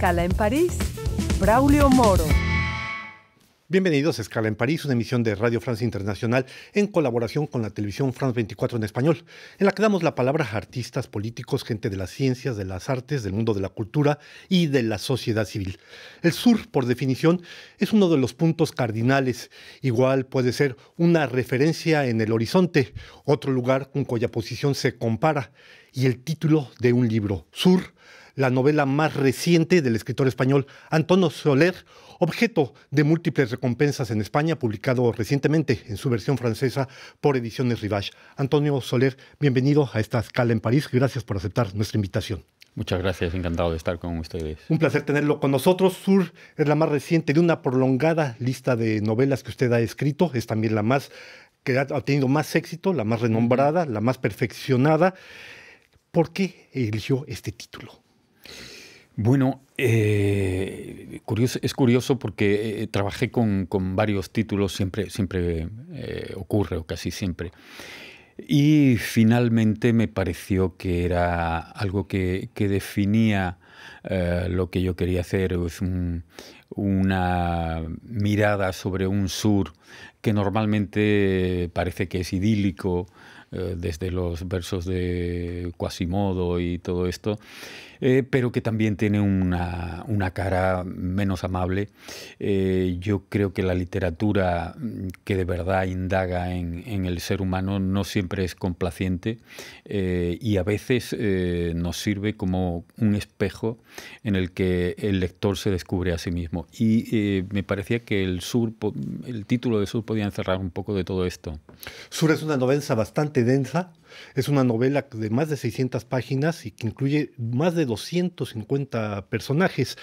Escala en París, Braulio Moro. Bienvenidos a Escala en París, una emisión de Radio Francia Internacional en colaboración con la televisión France 24 en español, en la que damos la palabra a artistas, políticos, gente de las ciencias, de las artes, del mundo de la cultura y de la sociedad civil. El sur, por definición, es uno de los puntos cardinales. Igual puede ser una referencia en el horizonte, otro lugar con cuya posición se compara, y el título de un libro, Sur, la novela más reciente del escritor español Antonio Soler, objeto de múltiples recompensas en España, publicado recientemente en su versión francesa por Ediciones Rivage. Antonio Soler, bienvenido a esta escala en París. Gracias por aceptar nuestra invitación. Muchas gracias, encantado de estar con ustedes. Un placer tenerlo con nosotros. Sur es la más reciente de una prolongada lista de novelas que usted ha escrito, es también la más que ha tenido más éxito, la más renombrada, la más perfeccionada. ¿Por qué eligió este título? Bueno, eh, es curioso porque eh, trabajé con, varios títulos, siempre, siempre eh, ocurre o casi siempre. Y finalmente me pareció que era algo que, definía lo que yo quería hacer, es una mirada sobre un sur que normalmente parece que es idílico, desde los versos de Quasimodo y todo esto, eh, pero que también tiene una, una cara menos amable. Eh, yo creo que la literatura que de verdad indaga en, en el ser humano no siempre es complaciente eh, y a veces nos sirve como un espejo en el que el lector se descubre a sí mismo. Y me parecía que el sur, el título de Sur podía encerrar un poco de todo esto. Sur es una novela bastante densa, es una novela de más de 600 páginas y que incluye más de 250 personajes.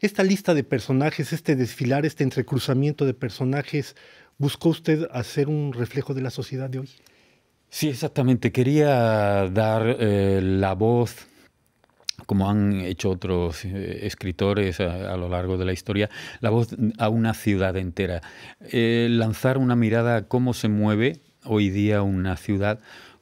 Esta lista de personajes, este desfilar, este entrecruzamiento de personajes, ¿buscó usted hacer un reflejo de la sociedad de hoy? Sí, exactamente. Quería dar eh, la voz como han hecho otros eh, escritores a, lo largo de la historia, la voz a una ciudad entera. Eh, lanzar una mirada a cómo se mueve hoy día una ciudad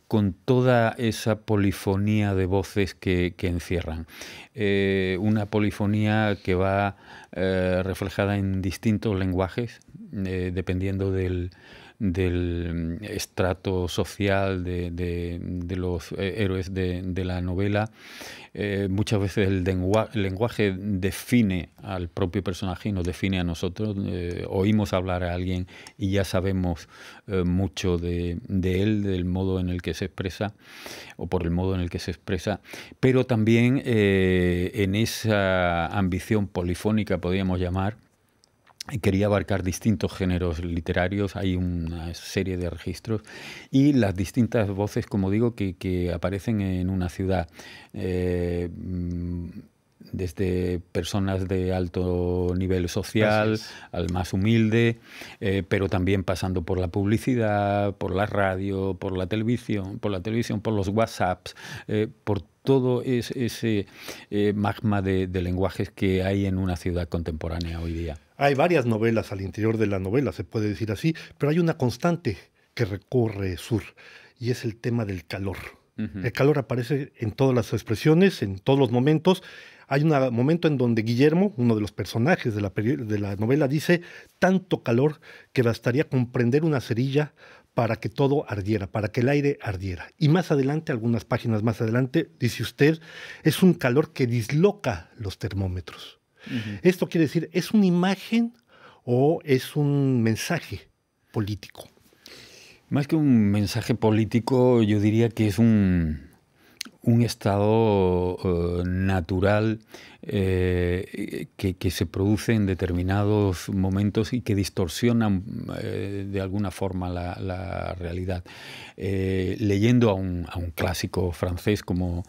con toda esa polifonía de voces que, encierran. Eh, una polifonía que va eh, reflejada en distintos lenguajes, eh, dependiendo del, del estrato social de, de, los héroes de, la novela. Eh, muchas veces el, lenguaje define al propio personaje y nos define a nosotros. Eh, oímos hablar a alguien y ya sabemos eh, mucho de, él, del modo en el que se expresa o por el modo en el que se expresa, pero también en esa ambición polifónica, podríamos llamar, quería abarcar distintos géneros literarios, hay una serie de registros y las distintas voces, como digo, que, aparecen en una ciudad. Eh, desde personas de alto nivel social al más humilde, eh, pero también pasando por la publicidad, por la radio, por la televisión, por la televisión, por los WhatsApps, eh, por todo ese magma de lenguajes que hay en una ciudad contemporánea hoy día. Hay varias novelas al interior de la novela, se puede decir así, pero hay una constante que recorre Sur y es el tema del calor. El calor aparece en todas las expresiones, en todos los momentos. Hay un momento en donde Guillermo, uno de los personajes de la, de la novela, dice tanto calor que bastaría comprender una cerilla para que todo ardiera, para que el aire ardiera. Y más adelante, algunas páginas más adelante, dice usted, es un calor que disloca los termómetros. Esto quiere decir, ¿es una imagen o es un mensaje político? Más que un mensaje político, yo diría que es un, un estado eh, natural eh, que, se produce en determinados momentos y que distorsionan eh, de alguna forma la, realidad. leyendo a un, clásico francés como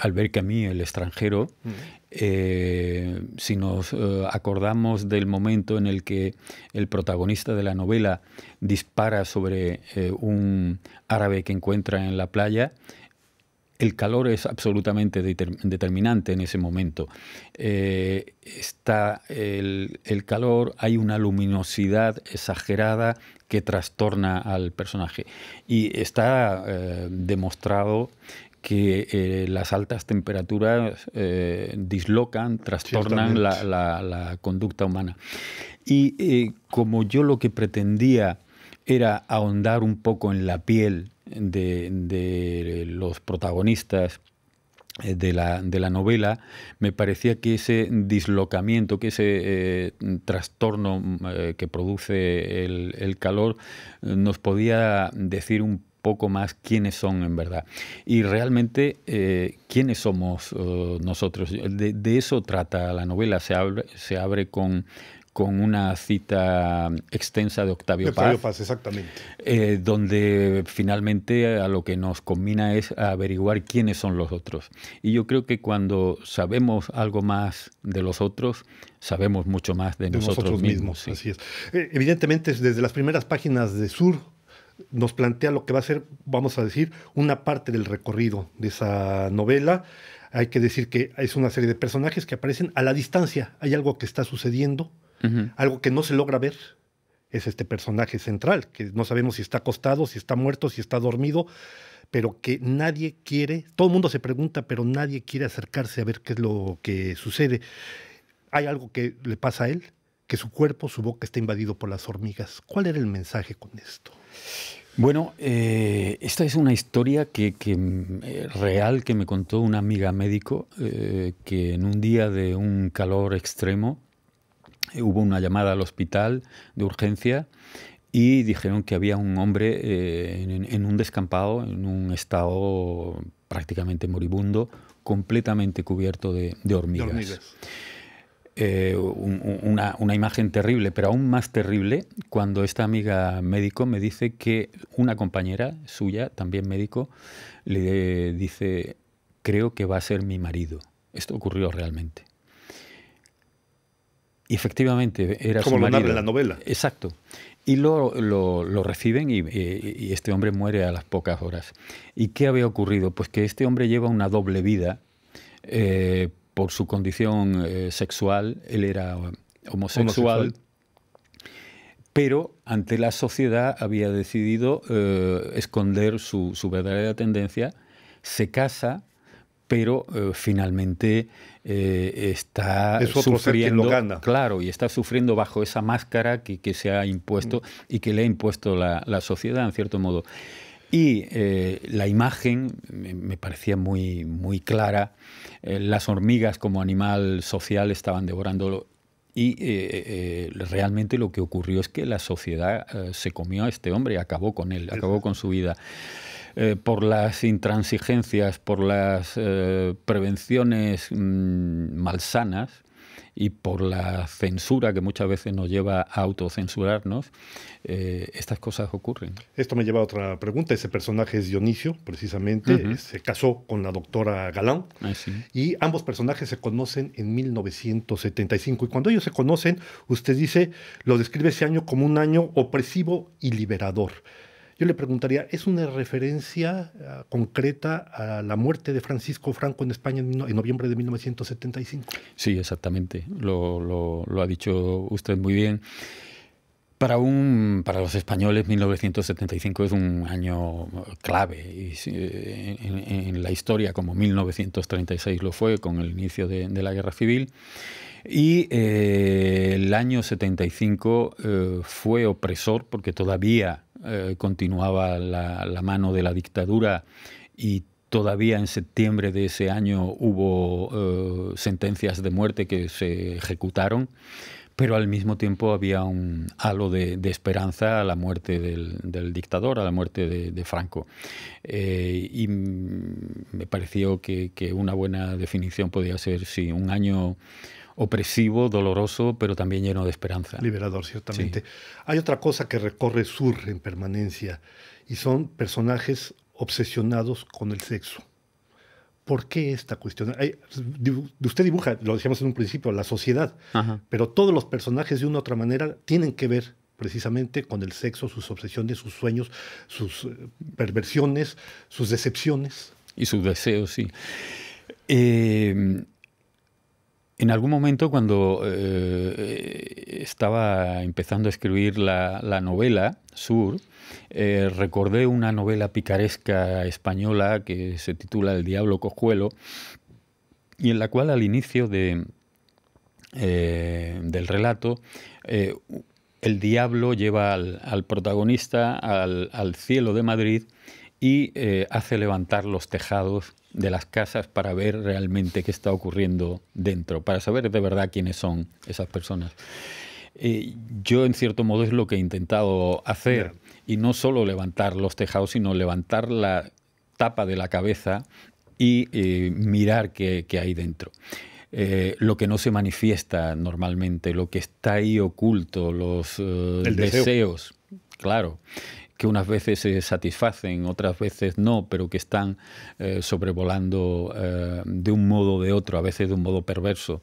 Albert Camus, El extranjero, mm. si nos acordamos del momento en el que el protagonista de la novela dispara sobre un árabe que encuentra en la playa, el calor es absolutamente determinante en ese momento. Eh, está el, calor, hay una luminosidad exagerada que trastorna al personaje. Y está eh, demostrado que eh, las altas temperaturas eh, dislocan, trastornan la, conducta humana. Y eh, como yo lo que pretendía era ahondar un poco en la piel de, los protagonistas de la, de la, novela, me parecía que ese dislocamiento, que ese trastorno que produce el, calor, nos podía decir un poco más quiénes son en verdad. Y realmente, eh, ¿quiénes somos eh, nosotros? De, eso trata la novela. Se abre, se abre con, con una cita extensa de Octavio, Octavio Paz, exactamente. Eh, donde finalmente a lo que nos combina es averiguar quiénes son los otros. Y yo creo que cuando sabemos algo más de los otros, sabemos mucho más de, nosotros, mismos. Así es. evidentemente, desde las primeras páginas de Sur nos plantea lo que va a ser, vamos a decir, una parte del recorrido de esa novela. Hay que decir que es una serie de personajes que aparecen a la distancia. Hay algo que está sucediendo, algo que no se logra ver. Es este personaje central, que no sabemos si está acostado, si está muerto, si está dormido, pero que nadie quiere, todo el mundo se pregunta, pero nadie quiere acercarse a ver qué es lo que sucede. Hay algo que le pasa a él, que su cuerpo, su boca está invadido por las hormigas. ¿Cuál era el mensaje con esto? Bueno, eh, esta es una historia que, eh, real que me contó una amiga médico eh, que en un día de un calor extremo hubo una llamada al hospital de urgencia y dijeron que había un hombre en, un descampado, en un estado prácticamente moribundo, completamente cubierto de, hormigas. Eh, una, imagen terrible, pero aún más terrible cuando esta amiga médico me dice que una compañera suya, también médico, le dice, creo que va a ser mi marido. Esto ocurrió realmente. Y efectivamente era Como su marido. en la novela. Exacto. Y lo, lo, reciben y, este hombre muere a las pocas horas. ¿Y qué había ocurrido? Pues que este hombre lleva una doble vida. Eh, por su condición eh, sexual, él era homosexual, pero ante la sociedad había decidido eh, esconder su, verdadera tendencia, se casa, pero eh, finalmente está sufriendo, claro, y está sufriendo bajo esa máscara que, se ha impuesto mm. y que le ha impuesto la, la sociedad, en cierto modo. Y eh, la imagen me, parecía muy, muy clara. Eh, las hormigas como animal social estaban devorándolo. Y eh, realmente lo que ocurrió es que la sociedad se comió a este hombre y acabó con él, acabó con su vida. Por las intransigencias, por las prevenciones mm, malsanas, y por la censura que muchas veces nos lleva a autocensurarnos, eh, estas cosas ocurren. Esto me lleva a otra pregunta. Ese personaje es Dionisio, precisamente. Se casó con la doctora Galán. Ah, y ambos personajes se conocen en 1975. Y cuando ellos se conocen, usted dice, lo describe ese año como un año opresivo y liberador. Yo le preguntaría, ¿es una referencia ah, concreta a la muerte de Francisco Franco en España en, noviembre de 1975? Sí, exactamente. Lo, ha dicho usted muy bien. Para, un, para los españoles, 1975 es un año clave en, la historia, como 1936 lo fue con el inicio de, la Guerra Civil. Y eh, el año 75 eh, fue opresor porque todavía eh, continuaba la, mano de la dictadura y todavía en septiembre de ese año hubo eh, sentencias de muerte que se ejecutaron, pero al mismo tiempo había un halo de, esperanza a la muerte del, dictador, a la muerte de, Franco. Y me pareció que, que, una buena definición podía ser, sí, un año opresivo, doloroso, pero también lleno de esperanza. Liberador, ciertamente. Hay otra cosa que recorre Sur en permanencia y son personajes obsesionados con el sexo. ¿Por qué esta cuestión? usted dibuja, lo decíamos en un principio, la sociedad, pero todos los personajes de una u otra manera tienen que ver precisamente con el sexo, sus obsesiones, sus sueños, sus eh, perversiones, sus decepciones. Y sus deseos, sí. Eh, En algún momento, cuando eh, estaba empezando a escribir la, novela Sur, eh, recordé una novela picaresca española que se titula El Diablo Cojuelo, y en la cual al inicio de, eh, del relato el diablo lleva al, protagonista al, cielo de Madrid y hace levantar los tejados de las casas para ver realmente qué está ocurriendo dentro, para saber de verdad quiénes son esas personas. Eh, yo, en cierto modo, es lo que he intentado hacer, y no solo levantar los tejados, sino levantar la tapa de la cabeza y eh, mirar qué, hay dentro. Eh, lo que no se manifiesta normalmente, lo que está ahí oculto, los deseos, claro que unas veces se satisfacen, otras veces no, pero que están eh, sobrevolando eh, de un modo o de otro, a veces de un modo perverso,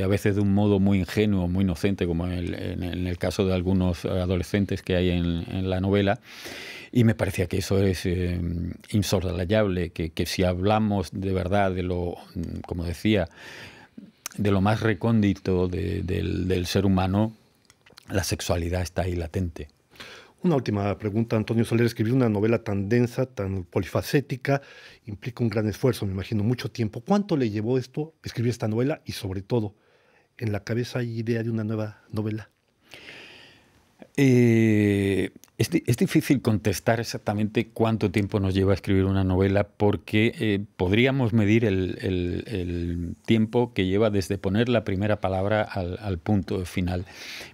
a veces de un modo muy ingenuo, muy inocente, como en el, caso de algunos adolescentes que hay en, la novela. Y me parecía que eso es eh, que, si hablamos de verdad de lo, como decía, de lo más recóndito del ser humano, la sexualidad está ahí latente. Una última pregunta, Antonio Soler. Escribir una novela tan densa, tan polifacética, implica un gran esfuerzo, me imagino, mucho tiempo. ¿Cuánto le llevó esto, escribir esta novela? Y sobre todo, ¿en la cabeza hay idea de una nueva novela? Eh, es, difícil contestar exactamente cuánto tiempo nos lleva a escribir una novela porque eh, podríamos medir el, tiempo que lleva desde poner la primera palabra al, punto final.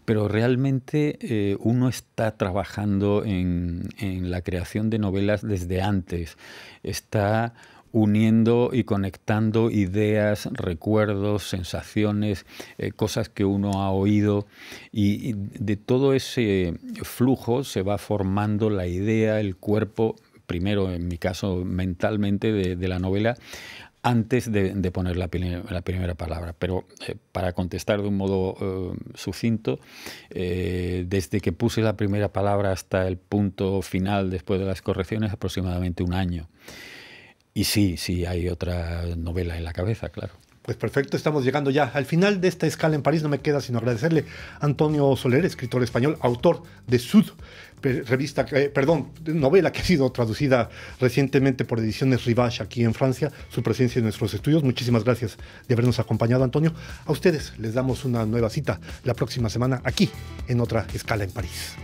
Pero realmente eh, uno está trabajando en, en la creación de novelas desde antes. Está uniendo y conectando ideas, recuerdos, sensaciones, eh, cosas que uno ha oído y, de todo ese flujo se va formando la idea, el cuerpo, primero en mi caso mentalmente de, la novela, antes de, poner la, primera palabra. Pero eh, para contestar de un modo eh, sucinto, desde que puse la primera palabra hasta el punto final después de las correcciones, aproximadamente un año. Y sí, sí, hay otra novela en la cabeza, claro. Pues perfecto, estamos llegando ya al final de esta escala en París. No me queda sino agradecerle a Antonio Soler, escritor español, autor de Sud, revista, perdón, novela que ha sido traducida recientemente por Ediciones Rivage aquí en Francia, su presencia en nuestros estudios. Muchísimas gracias de habernos acompañado, Antonio. A ustedes les damos una nueva cita la próxima semana aquí en otra escala en París.